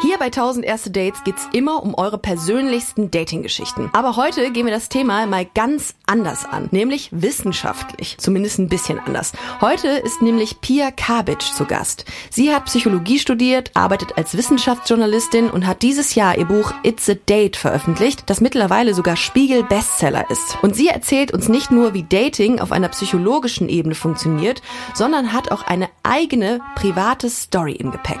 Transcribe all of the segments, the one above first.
Hier bei 1000 erste Dates geht's immer um eure persönlichsten Dating-Geschichten. Aber heute gehen wir das Thema mal ganz anders an, nämlich wissenschaftlich. Zumindest ein bisschen anders. Heute ist nämlich Pia Kabic zu Gast. Sie hat Psychologie studiert, arbeitet als Wissenschaftsjournalistin und hat dieses Jahr ihr Buch It's a Date veröffentlicht, das mittlerweile sogar Spiegel-Bestseller ist. Und sie erzählt uns nicht nur, wie Dating auf einer psychologischen Ebene funktioniert, sondern hat auch eine eigene private Story im Gepäck.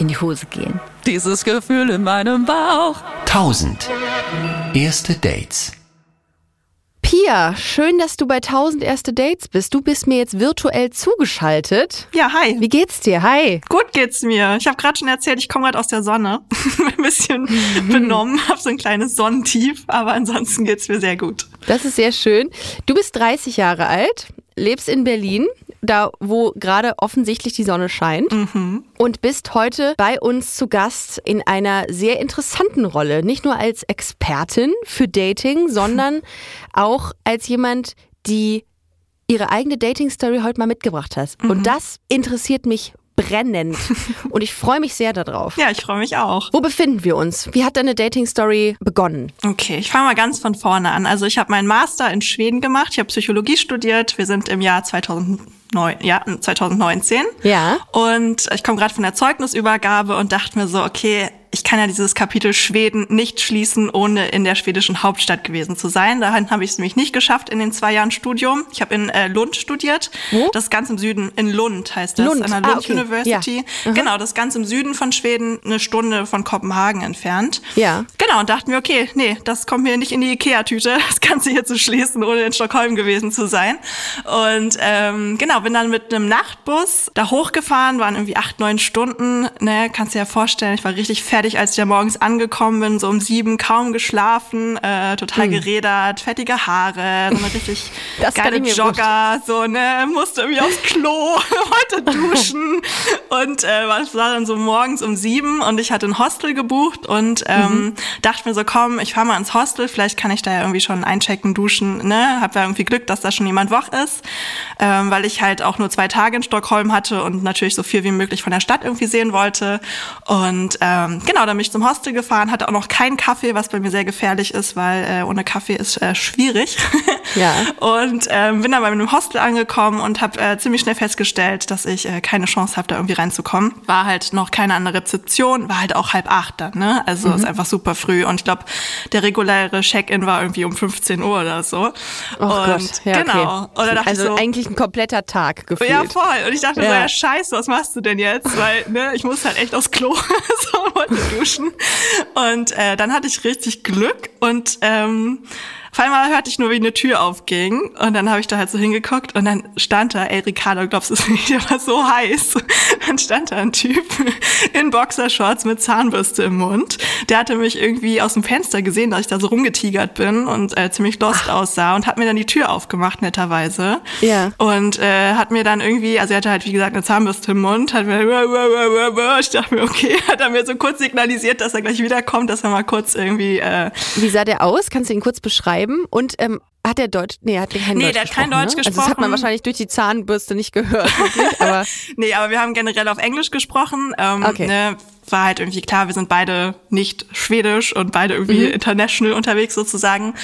in die Hose gehen. Dieses Gefühl in meinem Bauch. 1000. Erste Dates. Pia, schön, dass du bei 1000 erste Dates bist. Du bist mir jetzt virtuell zugeschaltet. Ja, hi. Wie geht's dir? Hi. Gut geht's mir. Ich habe gerade schon erzählt, ich komme gerade aus der Sonne. ein bisschen benommen, habe so ein kleines Sonnentief, aber ansonsten geht's mir sehr gut. Das ist sehr schön. Du bist 30 Jahre alt, lebst in Berlin, da wo gerade offensichtlich die Sonne scheint und bist heute bei uns zu Gast in einer sehr interessanten Rolle. Nicht nur als Expertin für Dating, sondern auch als jemand, die ihre eigene Dating-Story heute mal mitgebracht hat. Und das interessiert mich brennend. und ich freue mich sehr darauf. Ja, ich freue mich auch. Wo befinden wir uns? Wie hat deine Dating-Story begonnen? Okay, ich fange mal ganz von vorne an. Also ich habe meinen Master in Schweden gemacht. Ich habe Psychologie studiert. Wir sind im Jahr 2009, ja, 2019. Ja. Und ich komme gerade von der Zeugnisübergabe und dachte mir so, okay, ich kann ja dieses Kapitel Schweden nicht schließen, ohne in der schwedischen Hauptstadt gewesen zu sein. Dahin habe ich es nämlich nicht geschafft in den zwei Jahren Studium. Ich habe in äh, Lund studiert. Wo? Das ist ganz im Süden, in Lund heißt das, Lund, an der ah, Lund okay. University. Ja. Mhm. Genau, das ist ganz im Süden von Schweden, eine Stunde von Kopenhagen entfernt. Ja. Genau, und dachten wir, okay, nee, das kommt mir nicht in die Ikea-Tüte, das Ganze hier zu schließen, ohne in Stockholm gewesen zu sein. Und ähm, genau, bin dann mit einem Nachtbus da hochgefahren, waren irgendwie acht, neun Stunden. Ne, kannst dir ja vorstellen, ich war richtig fertig, als ich da morgens angekommen bin, so um sieben, kaum geschlafen, äh, total gerädert, fettige Haare, so eine richtig. Das geile Jogger, so, ne, musste irgendwie aufs Klo, wollte duschen und äh, war- es war dann so morgens um sieben und ich hatte ein Hostel gebucht und ähm, Mhm. dachte mir so, komm, ich fahr mal ins Hostel, vielleicht kann ich da ja irgendwie schon einchecken, duschen, ne, hab ja irgendwie Glück, dass da schon jemand wach ist, ähm, weil ich halt auch nur zwei Tage in Stockholm hatte und natürlich so viel wie möglich von der Stadt irgendwie sehen wollte und ähm, genau, dann bin ich zum Hostel gefahren, hatte auch noch keinen Kaffee, was bei mir sehr gefährlich ist, weil äh, ohne Kaffee ist äh, schwierig. Ja. Und ähm, bin dann bei einem Hostel angekommen und habe äh, ziemlich schnell festgestellt, dass ich äh, keine Chance habe, da irgendwie reinzukommen. War halt noch keine andere Rezeption, war halt auch halb acht dann, ne? Also Mhm. ist einfach super früh. Und ich glaube, der reguläre Check-in war irgendwie um 15 Uhr oder so. Oh und Gott, ja, genau. okay. Da dachte also ich so, eigentlich ein kompletter Tag gefühlt. ja, voll. Und ich dachte so, Ja. ja, scheiße, was machst du denn jetzt? Weil, ne, ich muss halt echt aufs Klo so duschen. Und äh, dann hatte ich richtig Glück und ähm, auf einmal hörte ich nur, wie eine Tür aufging und dann habe ich da halt so hingeguckt und dann stand da, ey Ricardo, glaubst du es nicht, der war so heiß. Dann stand da ein Typ in Boxershorts mit Zahnbürste im Mund. Der hatte mich irgendwie aus dem Fenster gesehen, dass ich da so rumgetigert bin und äh, ziemlich lost aussah und hat mir dann die Tür aufgemacht, netterweise. Ja. Und äh, hat mir dann irgendwie, also er hatte halt wie gesagt eine Zahnbürste im Mund, hat mir, ich dachte mir, okay, hat er mir so kurz signalisiert, dass er gleich wiederkommt, dass er mal kurz irgendwie, äh, Wie sah der aus? Kannst du ihn kurz beschreiben? Und ähm, hat der Deutsch? Nee, hat der kein Nee, Deutsch der hat kein gesprochen, Deutsch ne? Also das hat man gesprochen. wahrscheinlich durch die Zahnbürste nicht gehört, wirklich, aber nee, aber wir haben generell auf Englisch gesprochen. Ähm, Okay. ne, war halt irgendwie klar, wir sind beide nicht schwedisch und beide irgendwie Mhm. international unterwegs sozusagen.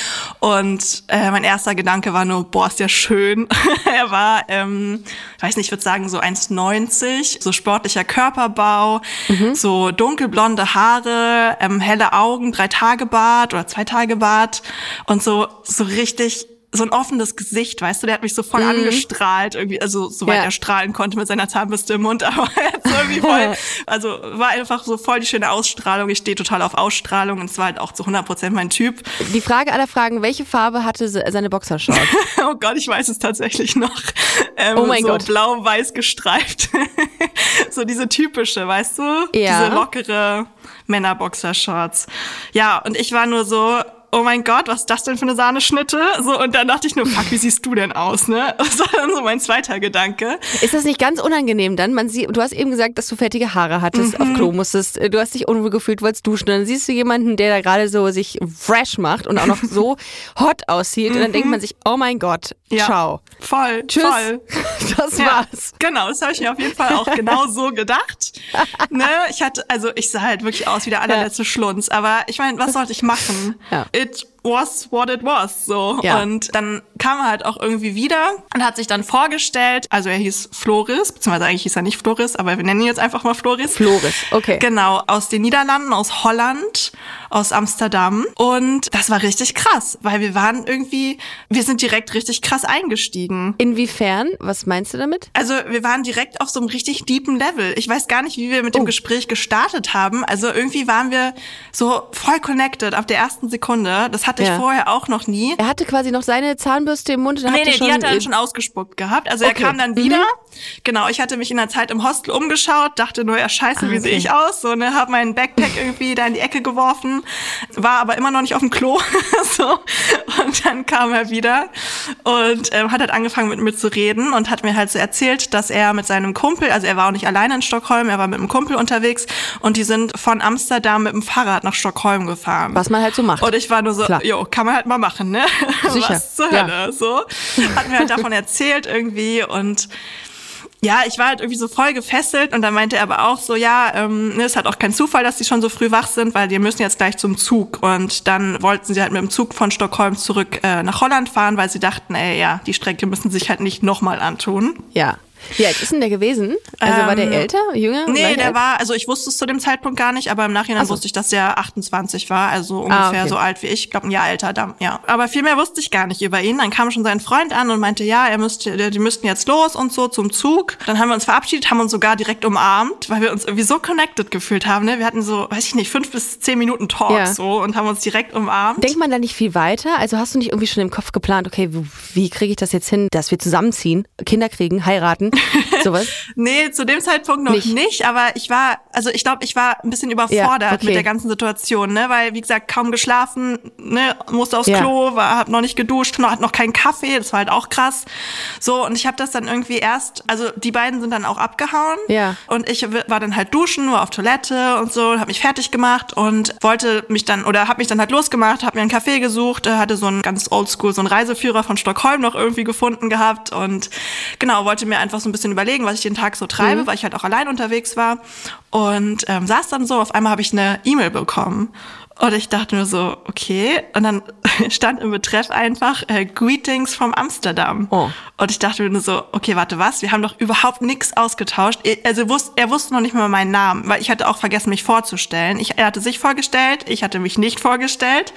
Und äh, mein erster Gedanke war nur, boah, ist der schön. er war, ähm, weiß nicht, ich würde sagen so 1,90, so sportlicher Körperbau, Mhm. so dunkelblonde Haare, ähm, helle Augen, drei Tage Bart oder zwei Tage Bart und so, so richtig so ein offenes Gesicht, weißt du, der hat mich so voll angestrahlt, irgendwie, also soweit Mhm. Ja. er strahlen konnte mit seiner Zahnbürste im Mund, aber er hat so irgendwie voll, also war einfach so voll die schöne Ausstrahlung. Ich stehe total auf Ausstrahlung und es war halt auch zu 100% mein Typ. Die Frage aller Fragen, welche Farbe hatte se- seine Boxershorts? Oh Gott, ich weiß es tatsächlich noch. Ähm, Oh mein so Gott. blau-weiß gestreift. so diese typische, weißt du? Ja. Diese lockere Männerboxershorts. Ja, und ich war nur so, oh mein Gott, was ist das denn für eine Sahneschnitte? So, und dann dachte ich nur, fuck, wie siehst du denn aus, ne? Das war dann so mein zweiter Gedanke. Ist das nicht ganz unangenehm dann? Man sieht, du hast eben gesagt, dass du fettige Haare hattest, auf Klo musstest, äh, du hast dich unwohl gefühlt, wolltest duschen. Dann siehst du jemanden, der da gerade so sich fresh macht und auch noch so hot aussieht. Und dann denkt man sich, oh mein Gott, Ja. ciao. Voll, Tschüss. voll. Das Ja, war's. genau, das habe ich mir auf jeden Fall auch genau so gedacht. Ne, ich hatte, also ich sah halt wirklich aus wie der allerletzte Schlunz, aber ich meine, was sollte ich machen? Ja. It was what it was, so. Ja. Und dann kam er halt auch irgendwie wieder und hat sich dann vorgestellt, also er hieß Floris, beziehungsweise eigentlich hieß er nicht Floris, aber wir nennen ihn jetzt einfach mal Floris. Floris, okay. Genau, aus den Niederlanden, aus Holland, aus Amsterdam. Und das war richtig krass, weil wir waren irgendwie, wir sind direkt richtig krass eingestiegen. Inwiefern? Was meinst du damit? Also wir waren direkt auf so einem richtig deepen Level. Ich weiß gar nicht, wie wir mit dem Oh. Gespräch gestartet haben. Also irgendwie waren wir so voll connected ab der ersten Sekunde. Das hatte Ja. ich vorher auch noch nie. Er hatte quasi noch seine Zahnbürste im Mund und Nee, hatte nee, die hat er dann schon ausgespuckt gehabt. Also er Okay. kam dann Mhm. wieder. Genau, ich hatte mich in der Zeit im Hostel umgeschaut, dachte nur, ja scheiße, wie Ah, sehe okay. ich aus? So, ne, hab meinen Backpack irgendwie da in die Ecke geworfen, war aber immer noch nicht auf dem Klo. so. Und dann kam er wieder und ähm, hat halt angefangen mit mir zu reden und hat mir halt so erzählt, dass er mit seinem Kumpel, also er war auch nicht alleine in Stockholm, er war mit einem Kumpel unterwegs und die sind von Amsterdam mit dem Fahrrad nach Stockholm gefahren. was man halt so macht. Und ich war nur so, Klar. Jo, kann man halt mal machen, ne? Sicher, Was zur ja. Hölle, so. Hat mir halt davon erzählt irgendwie und ja, ich war halt irgendwie so voll gefesselt und dann meinte er aber auch so, ja, ähm, ne, ist halt auch kein Zufall, dass die schon so früh wach sind, weil die müssen jetzt gleich zum Zug und dann wollten sie halt mit dem Zug von Stockholm zurück äh, nach Holland fahren, weil sie dachten, ey, ja, die Strecke müssen sich halt nicht nochmal antun. Ja. Wie alt ist denn der gewesen? Also war der Ähm, älter, jünger? Nee, der alt? war, also ich wusste es zu dem Zeitpunkt gar nicht, aber im Nachhinein Ach so. wusste ich, dass der 28 war, also ungefähr Ah, okay. so alt wie ich, ich glaube ein Jahr älter, dann, ja. Aber viel mehr wusste ich gar nicht über ihn. Dann kam schon sein Freund an und meinte, ja, er müsste, die müssten jetzt los und so zum Zug. Dann haben wir uns verabschiedet, haben uns sogar direkt umarmt, weil wir uns irgendwie so connected gefühlt haben. Ne? Wir hatten so, weiß ich nicht, fünf bis zehn Minuten Talk Ja. so und haben uns direkt umarmt. Denkt man da nicht viel weiter? Also hast du nicht irgendwie schon im Kopf geplant, okay, wie kriege ich das jetzt hin, dass wir zusammenziehen, Kinder kriegen, heiraten, sowas? Nee, zu dem Zeitpunkt noch Nicht. nicht, aber ich war, also ich glaube, ich war ein bisschen überfordert Ja, okay. mit der ganzen Situation, ne, weil wie gesagt, kaum geschlafen, ne, musste aufs Ja. Klo, war hab noch nicht geduscht, noch hat noch keinen Kaffee, das war halt auch krass. So und ich habe das dann irgendwie erst, also die beiden sind dann auch abgehauen Ja. und ich war dann halt duschen, war auf Toilette und so, habe mich fertig gemacht und wollte mich dann oder habe mich dann halt losgemacht, habe mir einen Kaffee gesucht, äh, hatte so einen ganz oldschool so einen Reiseführer von Stockholm noch irgendwie gefunden gehabt und genau, wollte mir einfach so ein bisschen überlegen, was ich den Tag so treibe, Mhm. weil ich halt auch allein unterwegs war und ähm, saß dann so, auf einmal habe ich eine E-Mail bekommen und ich dachte mir so, okay. Und dann stand im Betreff einfach äh, Greetings from Amsterdam. Oh. Und ich dachte mir nur so, okay, warte, was? Wir haben doch überhaupt nichts ausgetauscht. Also er wusste, er wusste noch nicht mal meinen Namen, weil ich hatte auch vergessen, mich vorzustellen. Ich, er hatte sich vorgestellt, ich hatte mich nicht vorgestellt.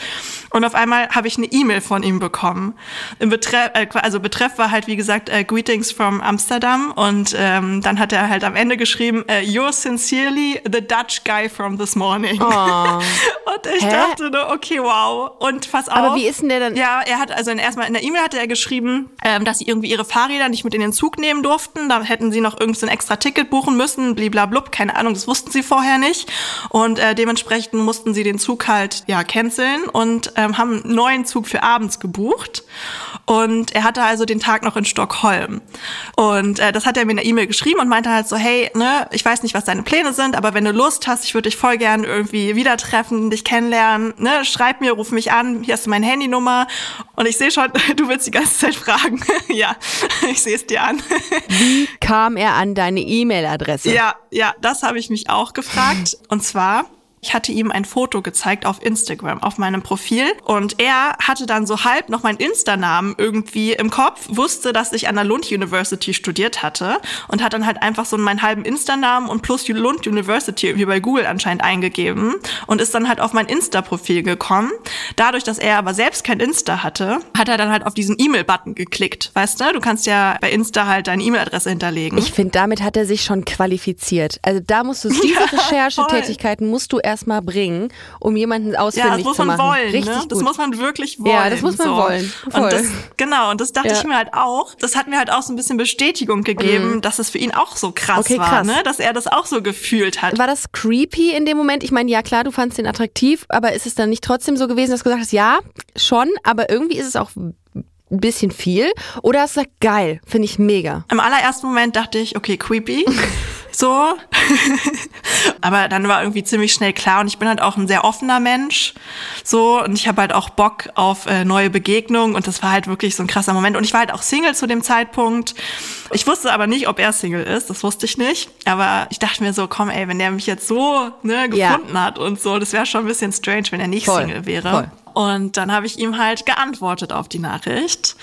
Und auf einmal habe ich eine E-Mail von ihm bekommen. Im Betreff, äh, also Betreff war halt, wie gesagt, äh, Greetings from Amsterdam. Und ähm, dann hat er halt am Ende geschrieben, äh, You're sincerely the Dutch guy from this morning. Oh. Und ich Hä? dachte nur, okay, wow. Und pass auf. Aber wie ist denn der dann? Ja, er hat, also erstmal in der E-Mail hatte er geschrieben, ähm, dass sie irgendwie ihre Fahrräder nicht mit in den Zug nehmen durften. Da hätten sie noch irgend so ein extra Ticket buchen müssen, bliblablub, keine Ahnung, das wussten sie vorher nicht. Und äh, dementsprechend mussten sie den Zug halt, ja, canceln und ähm, haben einen neuen Zug für abends gebucht. Und er hatte also den Tag noch in Stockholm. Und äh, das hat er mir in der E-Mail geschrieben und meinte halt so, hey, ne, ich weiß nicht, was deine Pläne sind, aber wenn du Lust hast, ich würde dich voll gern irgendwie wieder treffen, dich kennenlernen, ne, schreib mir, ruf mich an, hier hast du meine Handynummer. Und ich sehe schon, du willst die ganze Zeit fragen. ja, ich sehe es dir an. Wie kam er an deine E-Mail-Adresse? ja, ja, das habe ich mich auch gefragt. Und zwar Ich hatte ihm ein Foto gezeigt auf Instagram, auf meinem Profil. Und er hatte dann so halb noch meinen Insta-Namen irgendwie im Kopf, wusste, dass ich an der Lund University studiert hatte und hat dann halt einfach so meinen halben Insta-Namen und plus Lund University irgendwie bei Google anscheinend eingegeben und ist dann halt auf mein Insta-Profil gekommen. Dadurch, dass er aber selbst kein Insta hatte, hat er dann halt auf diesen E-Mail-Button geklickt. Weißt du, du kannst ja bei Insta halt deine E-Mail-Adresse hinterlegen. Ich finde, damit hat er sich schon qualifiziert. Also da musst du diese Recherchetätigkeiten musst du erstmal bringen, um jemanden ja, das ausfindig muss zu man machen. wollen. Richtig ne? Das muss man wirklich wollen. Ja, das muss man so. wollen. Voll. Und das, genau, und das dachte Ja. ich mir halt auch. Das hat mir halt auch so ein bisschen Bestätigung gegeben, dass es für ihn auch so krass Mhm. Okay, war, krass. ne? dass er das auch so gefühlt hat. War das creepy in dem Moment? Ich meine, ja klar, du fandst ihn attraktiv, aber ist es dann nicht trotzdem so gewesen, dass du gesagt hast, ja, schon, aber irgendwie ist es auch ein bisschen viel? Oder hast du gesagt, geil, finde ich mega. Im allerersten Moment dachte ich, okay, creepy. So. Aber dann war irgendwie ziemlich schnell klar und ich bin halt auch ein sehr offener Mensch. So. Und ich habe halt auch Bock auf äh, neue Begegnungen und das war halt wirklich so ein krasser Moment. Und ich war halt auch Single zu dem Zeitpunkt. Ich wusste aber nicht, ob er Single ist. Das wusste ich nicht. Aber ich dachte mir so, komm, ey, wenn der mich jetzt so ne, Ja. gefunden hat und so, das wäre schon ein bisschen strange, wenn er nicht Voll, Single wäre. voll. Und dann habe ich ihm halt geantwortet auf die Nachricht.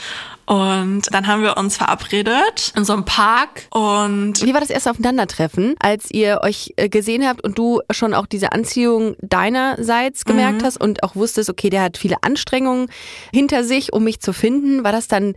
Und dann haben wir uns verabredet in so einem Park und Wie war das erste Aufeinandertreffen, als ihr euch äh, gesehen habt und du schon auch diese Anziehung deinerseits gemerkt hast und auch wusstest, okay, der hat viele Anstrengungen hinter sich, um mich zu finden? War das dann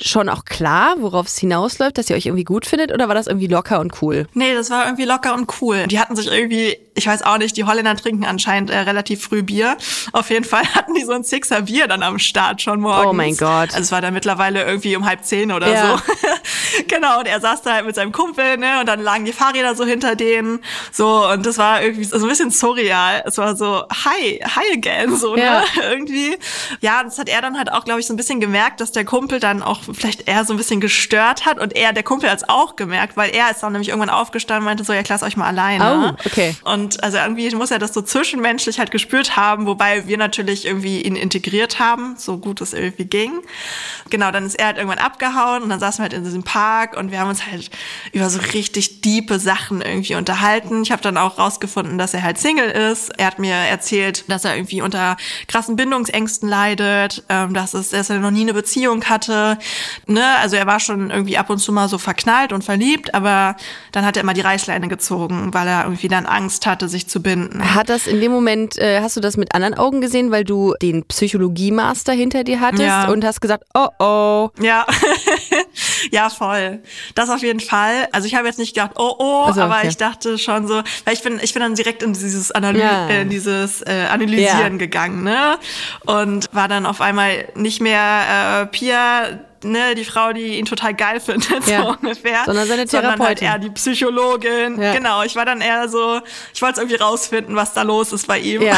schon auch klar, worauf es hinausläuft, dass ihr euch irgendwie gut findet oder war das irgendwie locker und cool? Nee, das war irgendwie locker und cool. Die hatten sich irgendwie, ich weiß auch nicht, die Holländer trinken anscheinend äh, relativ früh Bier. Auf jeden Fall hatten die so ein Sixer Bier dann am Start schon morgens. Oh mein Gott. Also es war dann mittlerweile irgendwie um halb zehn oder Ja. so. genau, und er saß da halt mit seinem Kumpel, ne, und dann lagen die Fahrräder so hinter denen. So, und das war irgendwie so ein bisschen surreal. Es war so, hi, hi again, so, Ja. ne, irgendwie. Ja, das hat er dann halt auch, glaube ich, so ein bisschen gemerkt, dass der Kumpel dann auch vielleicht eher so ein bisschen gestört hat und er, der Kumpel hat es auch gemerkt, weil er ist dann nämlich irgendwann aufgestanden und meinte so, ja, ich lass euch mal alleine. Oh, okay. Und also irgendwie muss er das so zwischenmenschlich halt gespürt haben, wobei wir natürlich irgendwie ihn integriert haben, so gut es irgendwie ging. Genau, dann ist er halt irgendwann abgehauen und dann saßen wir halt in diesem Park und wir haben uns halt über so richtig diepe Sachen irgendwie unterhalten. Ich habe dann auch rausgefunden, dass er halt Single ist. Er hat mir erzählt, dass er irgendwie unter krassen Bindungsängsten leidet, ähm, dass, es, dass er noch nie eine Beziehung hatte. Ne? Also er war schon irgendwie ab und zu mal so verknallt und verliebt, aber dann hat er immer die Reißleine gezogen, weil er irgendwie dann Angst hatte, sich zu binden. Hat das in dem Moment, äh, hast du das mit anderen Augen gesehen, weil du den Psychologie-Master hinter dir hattest Ja. und hast gesagt, oh oh. Ja, ja, voll. Das auf jeden Fall. Also ich habe jetzt nicht gedacht, oh oh, Also, aber okay. ich dachte schon so, weil ich bin, ich bin dann direkt in dieses, Analy Ja. äh, in dieses äh, Analysieren Ja. gegangen, ne? Und war dann auf einmal nicht mehr äh, Pia, ne, die Frau, die ihn total geil findet, Ja. so ungefähr. Sondern seine Sondern halt Therapeutin. eher die Psychologin. Ja. Genau, ich war dann eher so, ich wollte irgendwie rausfinden, was da los ist bei ihm. Ja.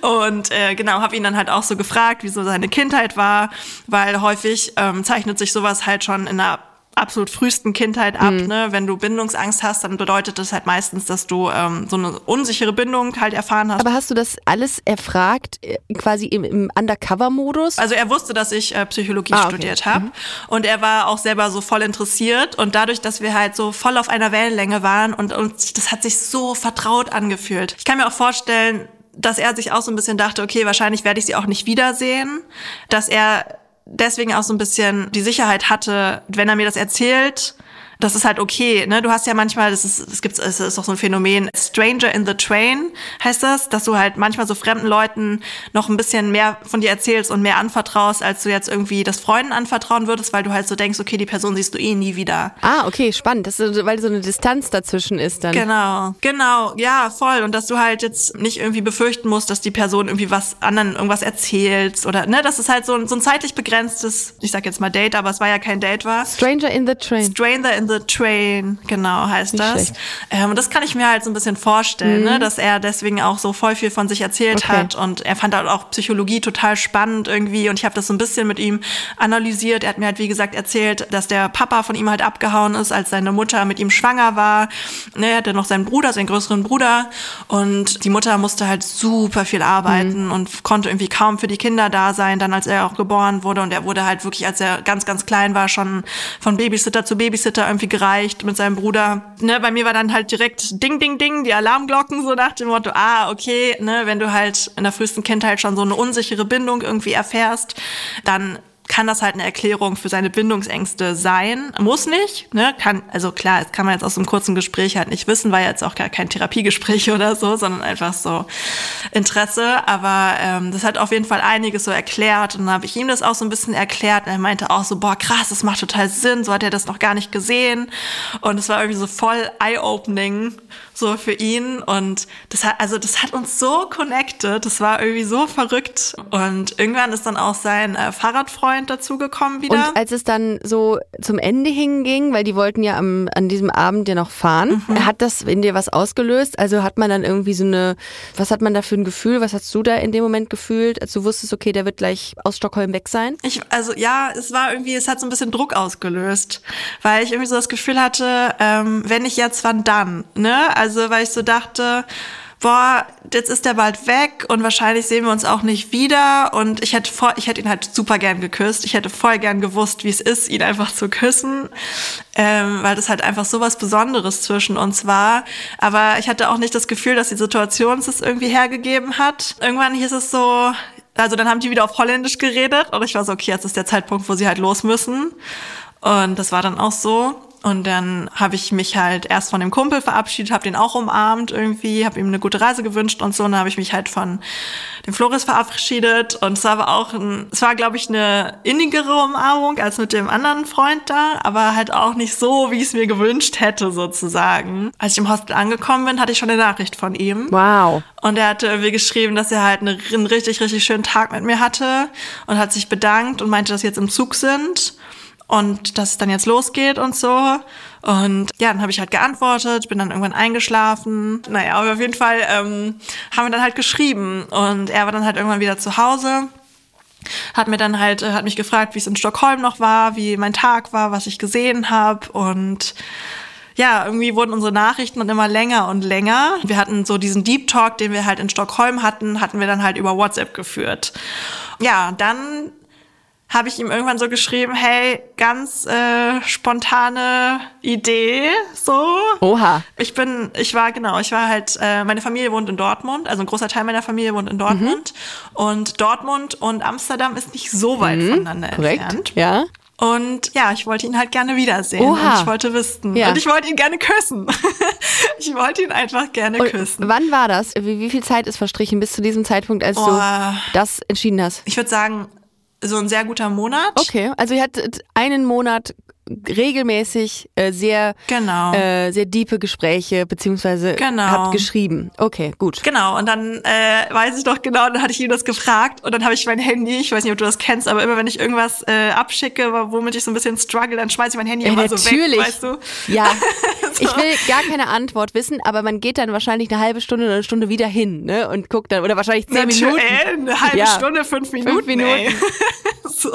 Und äh, genau, habe ihn dann halt auch so gefragt, wie so seine Kindheit war, weil häufig ähm, zeichnet sich sowas halt schon in einer absolut frühesten Kindheit ab. Mhm. Ne? Wenn du Bindungsangst hast, dann bedeutet das halt meistens, dass du ähm, so eine unsichere Bindung halt erfahren hast. Aber hast du das alles erfragt, äh, quasi im, im Undercover-Modus? Also er wusste, dass ich äh, Psychologie Ah, okay. studiert habe und er war auch selber so voll interessiert und dadurch, dass wir halt so voll auf einer Wellenlänge waren und, und das hat sich so vertraut angefühlt. Ich kann mir auch vorstellen, dass er sich auch so ein bisschen dachte, okay, wahrscheinlich werde ich sie auch nicht wiedersehen, dass er deswegen auch so ein bisschen die Sicherheit hatte, wenn er mir das erzählt, das ist halt okay, ne? Du hast ja manchmal, das ist, es gibt, es ist auch so ein Phänomen, Stranger in the Train heißt das, dass du halt manchmal so fremden Leuten noch ein bisschen mehr von dir erzählst und mehr anvertraust, als du jetzt irgendwie das Freunden anvertrauen würdest, weil du halt so denkst, okay, die Person siehst du eh nie wieder. ah, okay, spannend. Das ist, weil so eine Distanz dazwischen ist dann. Genau, genau, ja, voll. Und dass du halt jetzt nicht irgendwie befürchten musst, dass die Person irgendwie was anderen irgendwas erzählt oder, ne, dass es halt so ein, so ein zeitlich begrenztes, ich sag jetzt mal Date, aber es war ja kein Date war. Stranger in the Train. Stranger in the Train, genau heißt Nicht das. Mhm. Ähm, und das kann ich mir halt so ein bisschen vorstellen, ne, dass er deswegen auch so voll viel von sich erzählt Okay. hat und er fand halt auch Psychologie total spannend irgendwie und ich habe das so ein bisschen mit ihm analysiert. Er hat mir halt wie gesagt erzählt, dass der Papa von ihm halt abgehauen ist, als seine Mutter mit ihm schwanger war. Ne, er hatte noch seinen Bruder, seinen größeren Bruder und die Mutter musste halt super viel arbeiten Mhm. und konnte irgendwie kaum für die Kinder da sein, dann als er auch geboren wurde und er wurde halt wirklich, als er ganz, ganz klein war, schon von Babysitter zu Babysitter irgendwie gereicht mit seinem Bruder. Ne, bei mir war dann halt direkt Ding, Ding, Ding, die Alarmglocken so nach dem Motto, ah, okay, ne, wenn du halt in der frühesten Kindheit schon so eine unsichere Bindung irgendwie erfährst, dann kann das halt eine Erklärung für seine Bindungsängste sein. Muss nicht, ne? Kann, also klar, das kann man jetzt aus einem kurzen Gespräch halt nicht wissen, war jetzt auch gar kein Therapiegespräch oder so, sondern einfach so Interesse. Aber ähm, das hat auf jeden Fall einiges so erklärt. Und dann habe ich ihm das auch so ein bisschen erklärt. Und er meinte auch so, boah, krass, das macht total Sinn. So hat er das noch gar nicht gesehen. Und es war irgendwie so voll eye-opening so für ihn und das hat also das hat uns so connected, das war irgendwie so verrückt und irgendwann ist dann auch sein äh, Fahrradfreund dazugekommen wieder. Und als es dann so zum Ende hinging, weil die wollten ja am, an diesem Abend ja noch fahren, Mhm. hat das in dir was ausgelöst? Also hat man dann irgendwie so eine, was hat man da für ein Gefühl? Was hast du da in dem Moment gefühlt, als du wusstest, okay, der wird gleich aus Stockholm weg sein? Ich, also ja, es war irgendwie, es hat so ein bisschen Druck ausgelöst, weil ich irgendwie so das Gefühl hatte, ähm, wenn nicht jetzt, wann dann? Ne? Also weil ich so dachte, boah, jetzt ist der bald weg und wahrscheinlich sehen wir uns auch nicht wieder. Und ich hätte voll, ich hätte ihn halt super gern geküsst. Ich hätte voll gern gewusst, wie es ist, ihn einfach zu küssen, ähm, weil das halt einfach so was Besonderes zwischen uns war. Aber ich hatte auch nicht das Gefühl, dass die Situation es irgendwie hergegeben hat. Irgendwann hieß es so, also dann haben die wieder auf Holländisch geredet und ich war so, okay, jetzt ist der Zeitpunkt, wo sie halt los müssen. Und das war dann auch so. Und dann habe ich mich halt erst von dem Kumpel verabschiedet, habe den auch umarmt irgendwie, habe ihm eine gute Reise gewünscht und so. Und dann habe ich mich halt von dem Floris verabschiedet. Und es war aber auch, ein, es war glaube ich eine innigere Umarmung als mit dem anderen Freund da, aber halt auch nicht so, wie ich es mir gewünscht hätte sozusagen. Als ich im Hostel angekommen bin, hatte ich schon eine Nachricht von ihm. Wow. Und er hatte irgendwie geschrieben, dass er halt eine, einen richtig, richtig schönen Tag mit mir hatte und hat sich bedankt und meinte, dass sie jetzt im Zug sind und dass es dann jetzt losgeht und so. Und ja, dann habe ich halt geantwortet, bin dann irgendwann eingeschlafen. Naja, aber auf jeden Fall ähm, haben wir dann halt geschrieben und er war dann halt irgendwann wieder zu Hause hat mir dann halt, äh, hat mich gefragt, wie es in Stockholm noch war, wie mein Tag war, was ich gesehen habe und ja, irgendwie wurden unsere Nachrichten dann immer länger und länger. Wir hatten so diesen Deep Talk, den wir halt in Stockholm hatten, hatten wir dann halt über WhatsApp geführt. Ja, dann habe ich ihm irgendwann so geschrieben, hey, ganz äh, spontane Idee, so. Oha. Ich bin, ich war genau, ich war halt, äh, meine Familie wohnt in Dortmund, also ein großer Teil meiner Familie wohnt in Dortmund. Und Dortmund und Amsterdam ist nicht so weit voneinander Korrekt. entfernt. Ja. Und ja, ich wollte ihn halt gerne wiedersehen. Oha. Und ich wollte wissen. Ja. Und ich wollte ihn gerne küssen. ich wollte ihn einfach gerne Und küssen. wann war das? Wie, wie viel Zeit ist verstrichen bis zu diesem Zeitpunkt, als Oh. du das entschieden hast? Ich würde sagen, so ein sehr guter Monat. Okay, also ihr hattet einen Monat regelmäßig äh, sehr Genau. äh, sehr diepe Gespräche beziehungsweise Genau. habt geschrieben. Okay, gut. Genau, und dann äh, weiß ich doch genau, dann hatte ich ihm das gefragt und dann habe ich mein Handy, ich weiß nicht, ob du das kennst, aber immer wenn ich irgendwas äh, abschicke, womit ich so ein bisschen struggle, dann schmeiße ich mein Handy Ja, immer so natürlich. weg, weißt du? Ja, ich will gar keine Antwort wissen, aber man geht dann wahrscheinlich eine halbe Stunde oder eine Stunde wieder hin, ne? Und guckt dann, oder wahrscheinlich zehn Natürlich, Minuten. Äh, eine halbe Ja. Stunde, fünf Minuten. Minuten. Ey. so,